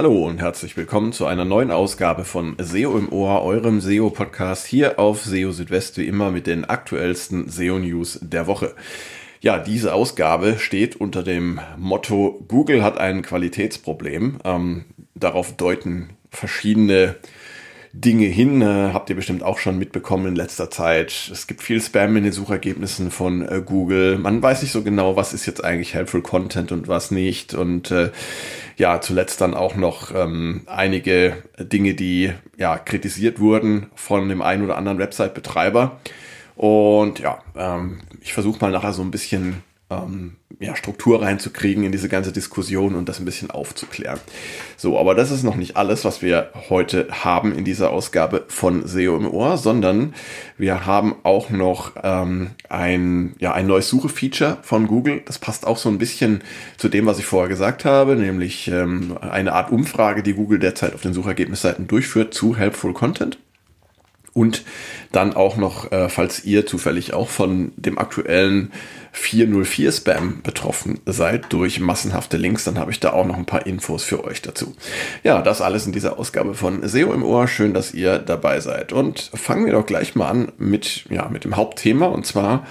Hallo und herzlich willkommen zu einer neuen Ausgabe von SEO im Ohr, eurem SEO-Podcast hier auf SEO Südwest, wie immer mit den aktuellsten SEO-News der Woche. Ja, diese Ausgabe steht unter dem Motto Google hat ein Qualitätsproblem. Ähm, darauf deuten verschiedene Dinge hin. Äh, habt ihr bestimmt auch schon mitbekommen in letzter Zeit. Es gibt viel Spam in den Suchergebnissen von äh, Google. Man weiß nicht so genau, was ist jetzt eigentlich helpful Content und was nicht. Und äh, ja, zuletzt dann auch noch ähm, einige Dinge, die ja kritisiert wurden von dem einen oder anderen Website-Betreiber. Und ja, ähm, ich versuche mal nachher so ein bisschen ähm, ja, Struktur reinzukriegen in diese ganze Diskussion und das ein bisschen aufzuklären. So, aber das ist noch nicht alles, was wir heute haben in dieser Ausgabe von SEO im Ohr, sondern wir haben auch noch ähm, ein, ja, ein neues Suche-Feature von Google. Das passt auch so ein bisschen zu dem, was ich vorher gesagt habe, nämlich ähm, eine Art Umfrage, die Google derzeit auf den Suchergebnisseiten durchführt zu Helpful Content. Und dann auch noch, äh, falls ihr zufällig auch von dem aktuellen 404 Spam betroffen seid durch massenhafte Links, dann habe ich da auch noch ein paar Infos für euch dazu. Ja, das alles in dieser Ausgabe von SEO im Ohr. Schön, dass ihr dabei seid. Und fangen wir doch gleich mal an mit, ja, mit dem Hauptthema. Und zwar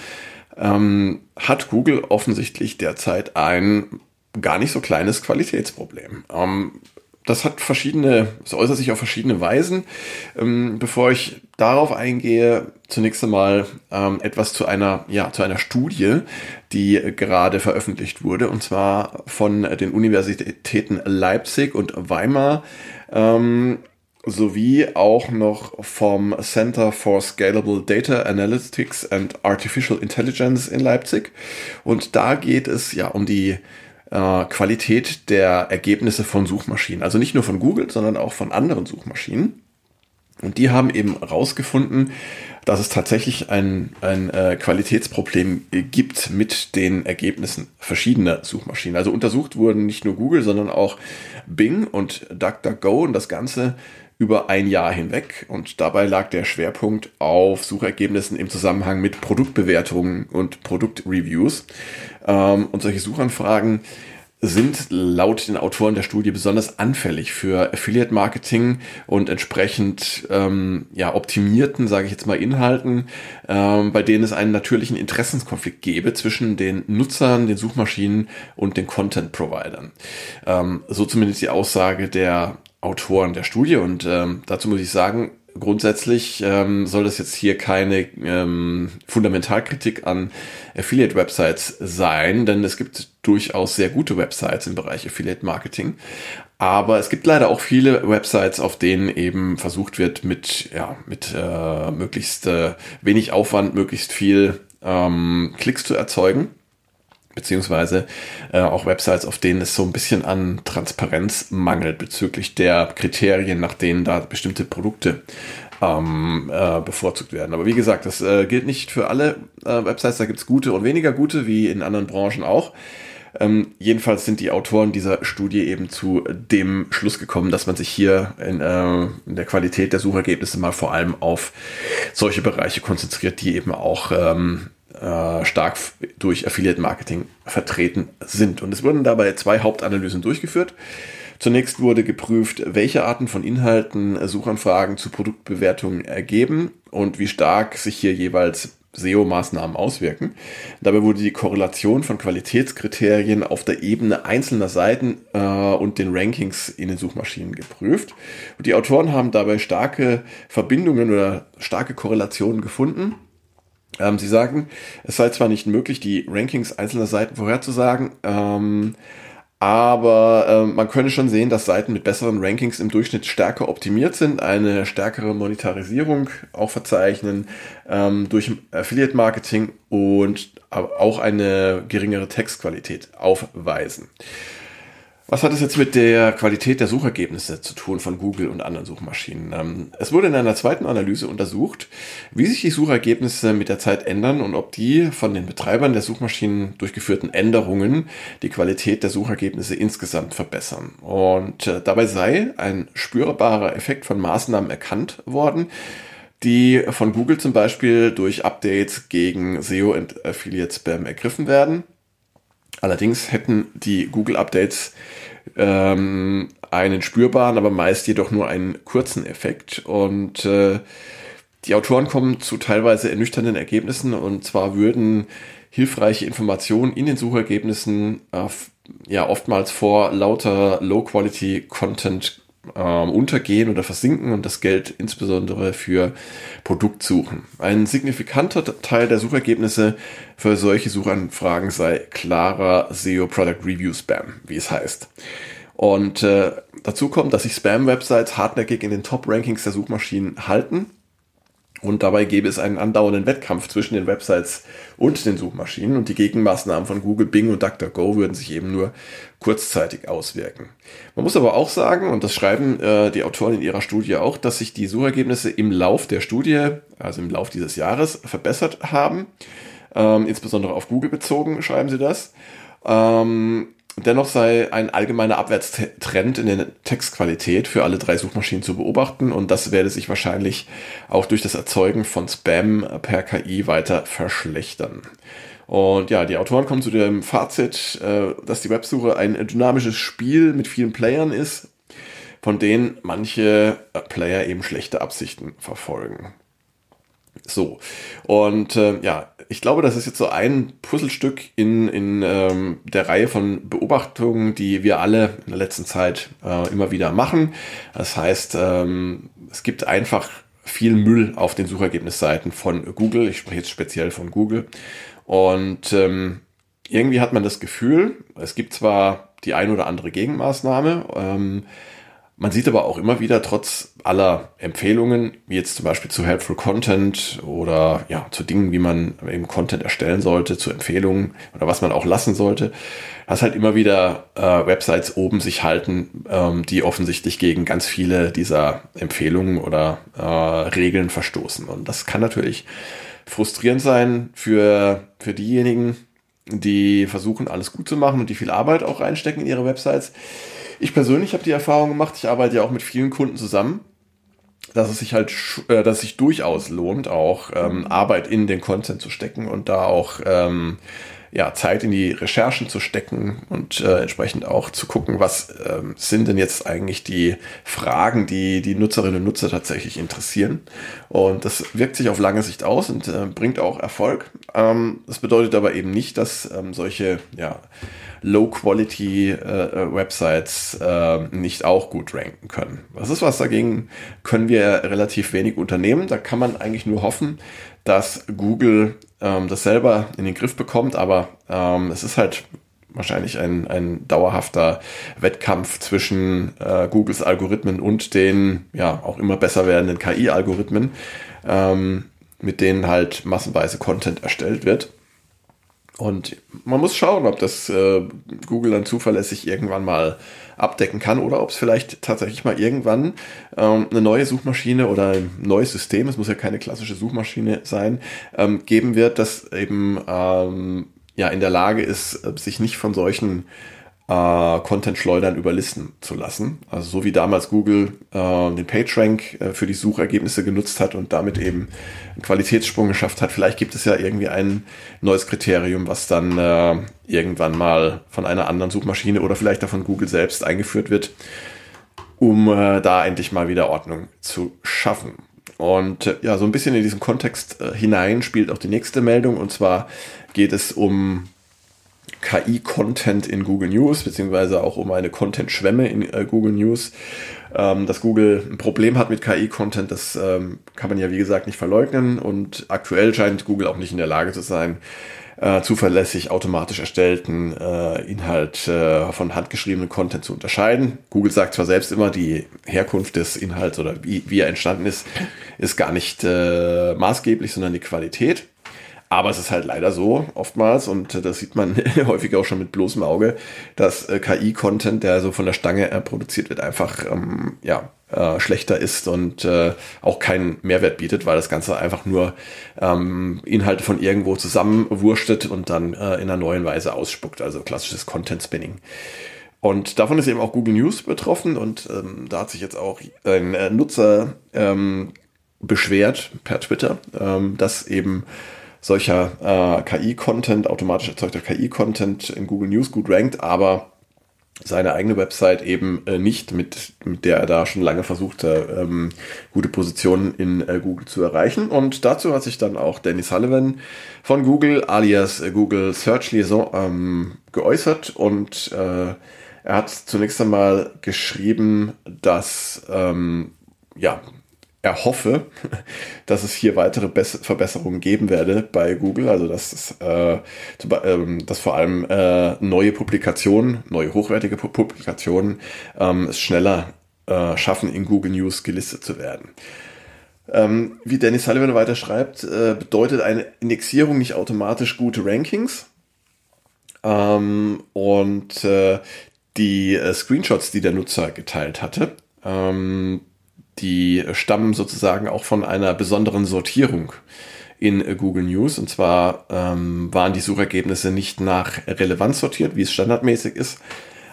ähm, hat Google offensichtlich derzeit ein gar nicht so kleines Qualitätsproblem. Ähm, das hat verschiedene, es äußert sich auf verschiedene Weisen. Ähm, bevor ich darauf eingehe, zunächst einmal ähm, etwas zu einer, ja, zu einer Studie, die gerade veröffentlicht wurde, und zwar von den Universitäten Leipzig und Weimar, ähm, sowie auch noch vom Center for Scalable Data Analytics and Artificial Intelligence in Leipzig. Und da geht es ja um die äh, Qualität der Ergebnisse von Suchmaschinen. Also nicht nur von Google, sondern auch von anderen Suchmaschinen. Und die haben eben herausgefunden, dass es tatsächlich ein, ein äh, Qualitätsproblem gibt mit den Ergebnissen verschiedener Suchmaschinen. Also untersucht wurden nicht nur Google, sondern auch Bing und DuckDuckGo und das Ganze über ein Jahr hinweg. Und dabei lag der Schwerpunkt auf Suchergebnissen im Zusammenhang mit Produktbewertungen und Produktreviews. Ähm, und solche Suchanfragen sind laut den Autoren der Studie besonders anfällig für Affiliate Marketing und entsprechend ähm, ja optimierten, sage ich jetzt mal, Inhalten, ähm, bei denen es einen natürlichen Interessenskonflikt gäbe zwischen den Nutzern, den Suchmaschinen und den Content Providern. Ähm, so zumindest die Aussage der Autoren der Studie und ähm, dazu muss ich sagen, grundsätzlich ähm, soll das jetzt hier keine ähm, Fundamentalkritik an Affiliate-Websites sein, denn es gibt durchaus sehr gute Websites im Bereich Affiliate-Marketing. Aber es gibt leider auch viele Websites, auf denen eben versucht wird, mit, ja, mit äh, möglichst äh, wenig Aufwand, möglichst viel ähm, Klicks zu erzeugen beziehungsweise äh, auch Websites, auf denen es so ein bisschen an Transparenz mangelt bezüglich der Kriterien, nach denen da bestimmte Produkte ähm, äh, bevorzugt werden. Aber wie gesagt, das äh, gilt nicht für alle äh, Websites, da gibt es gute und weniger gute, wie in anderen Branchen auch. Ähm, jedenfalls sind die Autoren dieser Studie eben zu dem Schluss gekommen, dass man sich hier in, äh, in der Qualität der Suchergebnisse mal vor allem auf solche Bereiche konzentriert, die eben auch ähm, äh, stark durch Affiliate Marketing vertreten sind. Und es wurden dabei zwei Hauptanalysen durchgeführt. Zunächst wurde geprüft, welche Arten von Inhalten Suchanfragen zu Produktbewertungen ergeben und wie stark sich hier jeweils SEO-Maßnahmen auswirken. Dabei wurde die Korrelation von Qualitätskriterien auf der Ebene einzelner Seiten äh, und den Rankings in den Suchmaschinen geprüft. Und die Autoren haben dabei starke Verbindungen oder starke Korrelationen gefunden ähm, sie sagen, es sei zwar nicht möglich, die Rankings einzelner Seiten vorherzusagen, ähm, aber ähm, man könne schon sehen, dass Seiten mit besseren Rankings im Durchschnitt stärker optimiert sind, eine stärkere Monetarisierung auch verzeichnen ähm, durch Affiliate Marketing und auch eine geringere Textqualität aufweisen. Was hat es jetzt mit der Qualität der Suchergebnisse zu tun von Google und anderen Suchmaschinen? Ähm, es wurde in einer zweiten Analyse untersucht, wie sich die Suchergebnisse mit der Zeit ändern und ob die von den Betreibern der Suchmaschinen durchgeführten Änderungen die Qualität der Suchergebnisse insgesamt verbessern. Und äh, dabei sei ein spürbarer Effekt von Maßnahmen erkannt worden, die von Google zum Beispiel durch Updates gegen SEO und Affiliate Spam ergriffen werden. Allerdings hätten die Google Updates ähm, einen spürbaren, aber meist jedoch nur einen kurzen Effekt. Und äh, die Autoren kommen zu teilweise ernüchternden Ergebnissen und zwar würden hilfreiche Informationen in den Suchergebnissen äh, ja oftmals vor lauter Low-Quality-Content ähm, untergehen oder versinken und das Geld insbesondere für Produktsuchen. Ein signifikanter Teil der Suchergebnisse für solche Suchanfragen sei klarer SEO Product Review Spam, wie es heißt. Und äh, dazu kommt, dass sich Spam-Websites hartnäckig in den Top-Rankings der Suchmaschinen halten und dabei gäbe es einen andauernden Wettkampf zwischen den Websites und den Suchmaschinen und die Gegenmaßnahmen von Google, Bing und DuckDuckGo würden sich eben nur kurzzeitig auswirken. Man muss aber auch sagen, und das schreiben äh, die Autoren in ihrer Studie auch, dass sich die Suchergebnisse im Lauf der Studie, also im Lauf dieses Jahres, verbessert haben. Ähm, insbesondere auf Google bezogen, schreiben sie das. Ähm, Dennoch sei ein allgemeiner Abwärtstrend in der Textqualität für alle drei Suchmaschinen zu beobachten und das werde sich wahrscheinlich auch durch das Erzeugen von Spam per KI weiter verschlechtern. Und ja, die Autoren kommen zu dem Fazit, äh, dass die Websuche ein dynamisches Spiel mit vielen Playern ist, von denen manche Player eben schlechte Absichten verfolgen. So. Und äh, ja, ich glaube, das ist jetzt so ein Puzzlestück in, in ähm, der Reihe von Beobachtungen, die wir alle in der letzten Zeit äh, immer wieder machen. Das heißt, ähm, es gibt einfach viel Müll auf den Suchergebnisseiten von Google. Ich spreche jetzt speziell von Google. Und ähm, irgendwie hat man das Gefühl, es gibt zwar die ein oder andere Gegenmaßnahme, ähm, man sieht aber auch immer wieder, trotz aller Empfehlungen, wie jetzt zum Beispiel zu Helpful Content oder ja, zu Dingen, wie man eben Content erstellen sollte, zu Empfehlungen oder was man auch lassen sollte, dass halt immer wieder äh, Websites oben sich halten, ähm, die offensichtlich gegen ganz viele dieser Empfehlungen oder äh, Regeln verstoßen. Und das kann natürlich frustrierend sein für, für diejenigen, die versuchen, alles gut zu machen und die viel Arbeit auch reinstecken in ihre Websites ich persönlich habe die Erfahrung gemacht, ich arbeite ja auch mit vielen Kunden zusammen, dass es sich halt, äh, dass es sich durchaus lohnt, auch ähm, Arbeit in den Content zu stecken und da auch ähm, ja, Zeit in die Recherchen zu stecken und äh, entsprechend auch zu gucken, was ähm, sind denn jetzt eigentlich die Fragen, die die Nutzerinnen und Nutzer tatsächlich interessieren. Und das wirkt sich auf lange Sicht aus und äh, bringt auch Erfolg. Ähm, das bedeutet aber eben nicht, dass ähm, solche ja, Low-Quality-Websites äh, äh, nicht auch gut ranken können. Was ist was dagegen? Können wir relativ wenig unternehmen. Da kann man eigentlich nur hoffen, dass Google ähm, das selber in den Griff bekommt, aber ähm, es ist halt wahrscheinlich ein, ein dauerhafter Wettkampf zwischen äh, Googles Algorithmen und den ja auch immer besser werdenden KI-Algorithmen, ähm, mit denen halt massenweise Content erstellt wird. Und man muss schauen, ob das äh, Google dann zuverlässig irgendwann mal abdecken kann oder ob es vielleicht tatsächlich mal irgendwann ähm, eine neue Suchmaschine oder ein neues System, es muss ja keine klassische Suchmaschine sein, ähm, geben wird, das eben ähm, ja in der Lage ist, sich nicht von solchen äh, Content-Schleudern überlisten zu lassen. Also so wie damals Google äh, den PageRank äh, für die Suchergebnisse genutzt hat und damit eben einen Qualitätssprung geschafft hat. Vielleicht gibt es ja irgendwie ein neues Kriterium, was dann äh, irgendwann mal von einer anderen Suchmaschine oder vielleicht auch von Google selbst eingeführt wird, um äh, da endlich mal wieder Ordnung zu schaffen. Und äh, ja, so ein bisschen in diesen Kontext äh, hinein spielt auch die nächste Meldung. Und zwar geht es um KI-Content in Google News, beziehungsweise auch um eine Content-Schwemme in äh, Google News. Ähm, dass Google ein Problem hat mit KI-Content, das ähm, kann man ja wie gesagt nicht verleugnen und aktuell scheint Google auch nicht in der Lage zu sein, äh, zuverlässig automatisch erstellten äh, Inhalt äh, von handgeschriebenen Content zu unterscheiden. Google sagt zwar selbst immer, die Herkunft des Inhalts oder wie, wie er entstanden ist, ist gar nicht äh, maßgeblich, sondern die Qualität. Aber es ist halt leider so oftmals, und das sieht man häufig auch schon mit bloßem Auge, dass äh, KI-Content, der so von der Stange äh, produziert wird, einfach ähm, ja, äh, schlechter ist und äh, auch keinen Mehrwert bietet, weil das Ganze einfach nur ähm, Inhalte von irgendwo zusammenwurstet und dann äh, in einer neuen Weise ausspuckt. Also klassisches Content-Spinning. Und davon ist eben auch Google News betroffen und ähm, da hat sich jetzt auch ein äh, Nutzer ähm, beschwert per Twitter, ähm, dass eben solcher äh, KI-Content, automatisch erzeugter KI-Content in Google News gut rankt, aber seine eigene Website eben äh, nicht, mit, mit der er da schon lange versuchte, ähm, gute Positionen in äh, Google zu erreichen. Und dazu hat sich dann auch Danny Sullivan von Google alias äh, Google Search Liaison ähm, geäußert und äh, er hat zunächst einmal geschrieben, dass ähm, ja, er hoffe, dass es hier weitere Bess Verbesserungen geben werde bei Google, also dass, es, äh, ähm, dass vor allem äh, neue Publikationen, neue hochwertige Publikationen ähm, es schneller äh, schaffen, in Google News gelistet zu werden. Ähm, wie Dennis Sullivan weiter schreibt, äh, bedeutet eine Indexierung nicht automatisch gute Rankings. Ähm, und äh, die äh, Screenshots, die der Nutzer geteilt hatte, ähm, die stammen sozusagen auch von einer besonderen Sortierung in Google News. Und zwar ähm, waren die Suchergebnisse nicht nach Relevanz sortiert, wie es standardmäßig ist,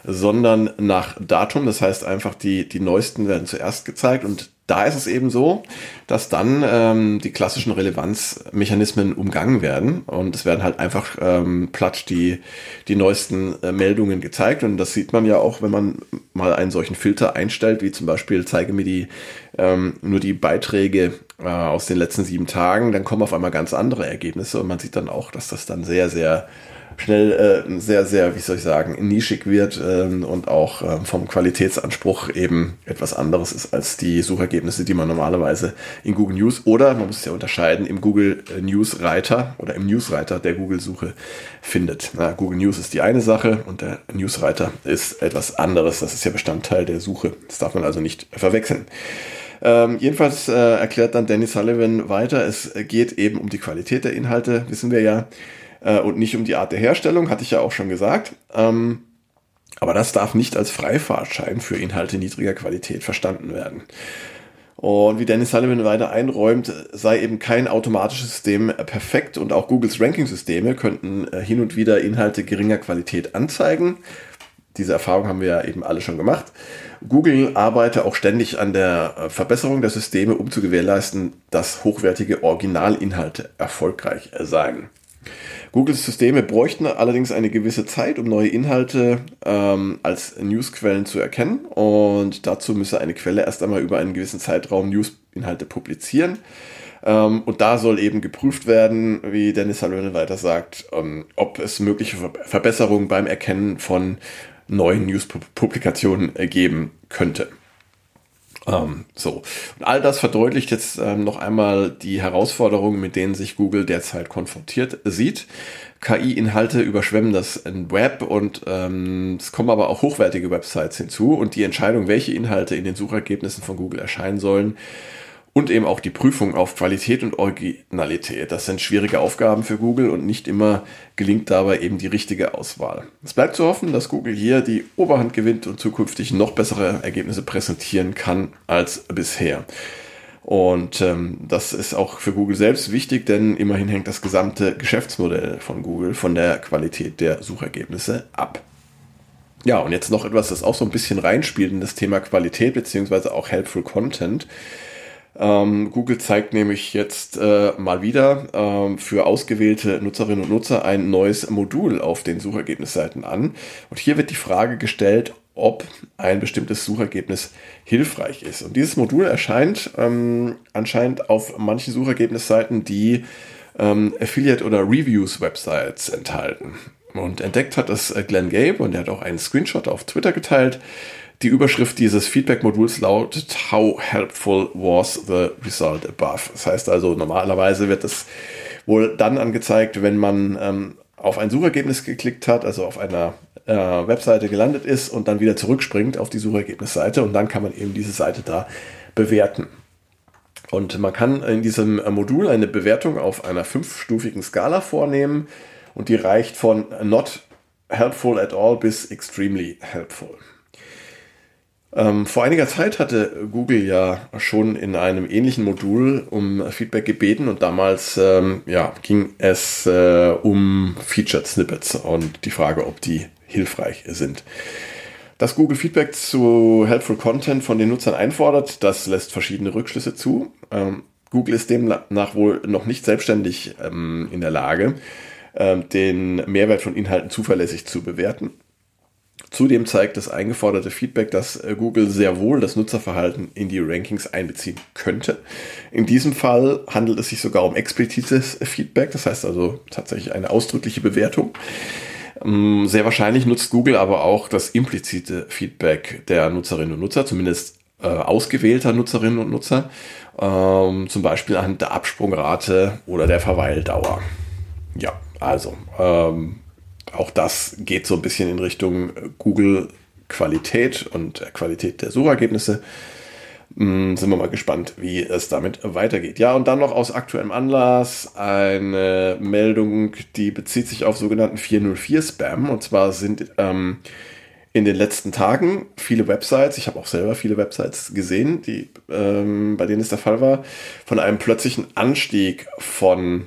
sondern nach Datum. Das heißt einfach, die, die neuesten werden zuerst gezeigt und da ist es eben so, dass dann ähm, die klassischen Relevanzmechanismen umgangen werden und es werden halt einfach ähm, platsch die, die neuesten äh, Meldungen gezeigt und das sieht man ja auch, wenn man mal einen solchen Filter einstellt, wie zum Beispiel zeige mir die ähm, nur die Beiträge äh, aus den letzten sieben Tagen, dann kommen auf einmal ganz andere Ergebnisse und man sieht dann auch, dass das dann sehr, sehr schnell äh, sehr, sehr, wie soll ich sagen, nischig wird ähm, und auch äh, vom Qualitätsanspruch eben etwas anderes ist als die Suchergebnisse, die man normalerweise in Google News oder, man muss es ja unterscheiden, im Google äh, News Reiter oder im News Reiter der Google-Suche findet. Na, Google News ist die eine Sache und der News Reiter ist etwas anderes. Das ist ja Bestandteil der Suche. Das darf man also nicht verwechseln. Ähm, jedenfalls äh, erklärt dann Danny Sullivan weiter, es geht eben um die Qualität der Inhalte, wissen wir ja äh, und nicht um die Art der Herstellung, hatte ich ja auch schon gesagt. Ähm, aber das darf nicht als Freifahrtschein für Inhalte niedriger Qualität verstanden werden. Und wie Dennis Sullivan weiter einräumt, sei eben kein automatisches System perfekt und auch Googles Ranking-Systeme könnten äh, hin und wieder Inhalte geringer Qualität anzeigen. Diese Erfahrung haben wir ja eben alle schon gemacht. Google arbeite auch ständig an der äh, Verbesserung der Systeme, um zu gewährleisten, dass hochwertige Originalinhalte erfolgreich seien. Googles Systeme bräuchten allerdings eine gewisse Zeit, um neue Inhalte ähm, als Newsquellen zu erkennen. Und dazu müsse eine Quelle erst einmal über einen gewissen Zeitraum Newsinhalte publizieren. Ähm, und da soll eben geprüft werden, wie Dennis Sullivan weiter sagt, ähm, ob es mögliche Verbesserungen beim Erkennen von neuen News-Publikationen geben könnte. Ähm, so. Und all das verdeutlicht jetzt ähm, noch einmal die Herausforderungen, mit denen sich Google derzeit konfrontiert sieht. KI-Inhalte überschwemmen das Web und ähm, es kommen aber auch hochwertige Websites hinzu und die Entscheidung, welche Inhalte in den Suchergebnissen von Google erscheinen sollen, und eben auch die Prüfung auf Qualität und Originalität. Das sind schwierige Aufgaben für Google und nicht immer gelingt dabei eben die richtige Auswahl. Es bleibt zu hoffen, dass Google hier die Oberhand gewinnt und zukünftig noch bessere Ergebnisse präsentieren kann als bisher. Und ähm, das ist auch für Google selbst wichtig, denn immerhin hängt das gesamte Geschäftsmodell von Google von der Qualität der Suchergebnisse ab. Ja, und jetzt noch etwas, das auch so ein bisschen reinspielt in das Thema Qualität beziehungsweise auch Helpful Content. Ähm, Google zeigt nämlich jetzt äh, mal wieder ähm, für ausgewählte Nutzerinnen und Nutzer ein neues Modul auf den Suchergebnisseiten an. Und hier wird die Frage gestellt, ob ein bestimmtes Suchergebnis hilfreich ist. Und dieses Modul erscheint ähm, anscheinend auf manchen Suchergebnisseiten, die ähm, Affiliate- oder Reviews-Websites enthalten. Und entdeckt hat das äh, Glenn Gabe und er hat auch einen Screenshot auf Twitter geteilt. Die Überschrift dieses Feedback-Moduls lautet How helpful was the result above? Das heißt also, normalerweise wird das wohl dann angezeigt, wenn man ähm, auf ein Suchergebnis geklickt hat, also auf einer äh, Webseite gelandet ist und dann wieder zurückspringt auf die Suchergebnisseite und dann kann man eben diese Seite da bewerten. Und man kann in diesem Modul eine Bewertung auf einer fünfstufigen Skala vornehmen und die reicht von not helpful at all bis extremely helpful. Ähm, vor einiger Zeit hatte Google ja schon in einem ähnlichen Modul um Feedback gebeten und damals ähm, ja, ging es äh, um Featured Snippets und die Frage, ob die hilfreich sind. Dass Google Feedback zu Helpful Content von den Nutzern einfordert, das lässt verschiedene Rückschlüsse zu. Ähm, Google ist demnach wohl noch nicht selbstständig ähm, in der Lage, ähm, den Mehrwert von Inhalten zuverlässig zu bewerten. Zudem zeigt das eingeforderte Feedback, dass äh, Google sehr wohl das Nutzerverhalten in die Rankings einbeziehen könnte. In diesem Fall handelt es sich sogar um explizites Feedback, das heißt also tatsächlich eine ausdrückliche Bewertung. Ähm, sehr wahrscheinlich nutzt Google aber auch das implizite Feedback der Nutzerinnen und Nutzer, zumindest äh, ausgewählter Nutzerinnen und Nutzer, ähm, zum Beispiel anhand der Absprungrate oder der Verweildauer. Ja, also ähm, auch das geht so ein bisschen in Richtung Google Qualität und Qualität der Suchergebnisse. Hm, sind wir mal gespannt, wie es damit weitergeht. Ja, und dann noch aus aktuellem Anlass eine Meldung, die bezieht sich auf sogenannten 404-Spam. Und zwar sind ähm, in den letzten Tagen viele Websites, ich habe auch selber viele Websites gesehen, die, ähm, bei denen es der Fall war, von einem plötzlichen Anstieg von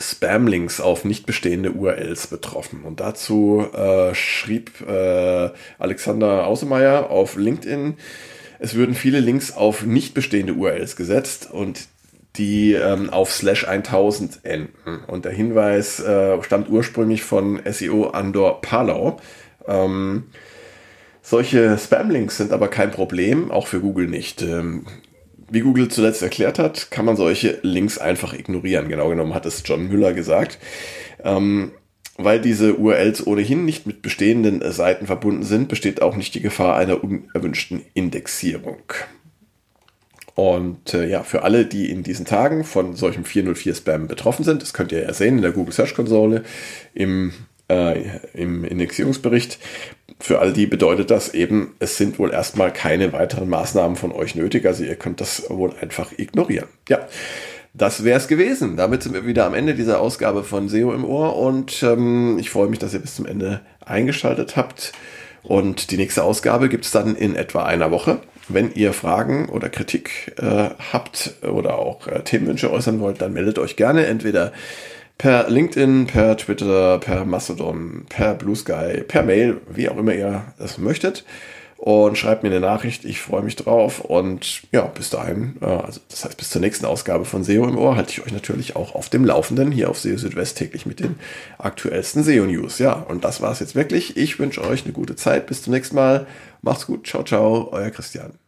Spam-Links auf nicht bestehende URLs betroffen. Und dazu äh, schrieb äh, Alexander Ausemeyer auf LinkedIn, es würden viele Links auf nicht bestehende URLs gesetzt und die ähm, auf slash 1000 enden. Und der Hinweis äh, stammt ursprünglich von SEO Andor Palau. Ähm, solche Spam-Links sind aber kein Problem, auch für Google nicht. Ähm, wie Google zuletzt erklärt hat, kann man solche Links einfach ignorieren. Genau genommen hat es John Müller gesagt. Ähm, weil diese URLs ohnehin nicht mit bestehenden Seiten verbunden sind, besteht auch nicht die Gefahr einer unerwünschten Indexierung. Und äh, ja, für alle, die in diesen Tagen von solchem 404-Spam betroffen sind, das könnt ihr ja sehen in der Google Search Konsole im, äh, im Indexierungsbericht, für all die bedeutet das eben, es sind wohl erstmal keine weiteren Maßnahmen von euch nötig. Also ihr könnt das wohl einfach ignorieren. Ja, das wäre es gewesen. Damit sind wir wieder am Ende dieser Ausgabe von SEO im Ohr und ähm, ich freue mich, dass ihr bis zum Ende eingeschaltet habt. Und die nächste Ausgabe gibt es dann in etwa einer Woche. Wenn ihr Fragen oder Kritik äh, habt oder auch äh, Themenwünsche äußern wollt, dann meldet euch gerne entweder per LinkedIn, per Twitter, per Mastodon, per Blue Sky, per Mail, wie auch immer ihr das möchtet. Und schreibt mir eine Nachricht, ich freue mich drauf. Und ja, bis dahin, äh, also das heißt bis zur nächsten Ausgabe von SEO im Ohr, halte ich euch natürlich auch auf dem Laufenden hier auf SEO Südwest täglich mit den aktuellsten SEO-News. Ja, und das war es jetzt wirklich. Ich wünsche euch eine gute Zeit. Bis zum nächsten Mal. Macht's gut. Ciao, ciao. Euer Christian.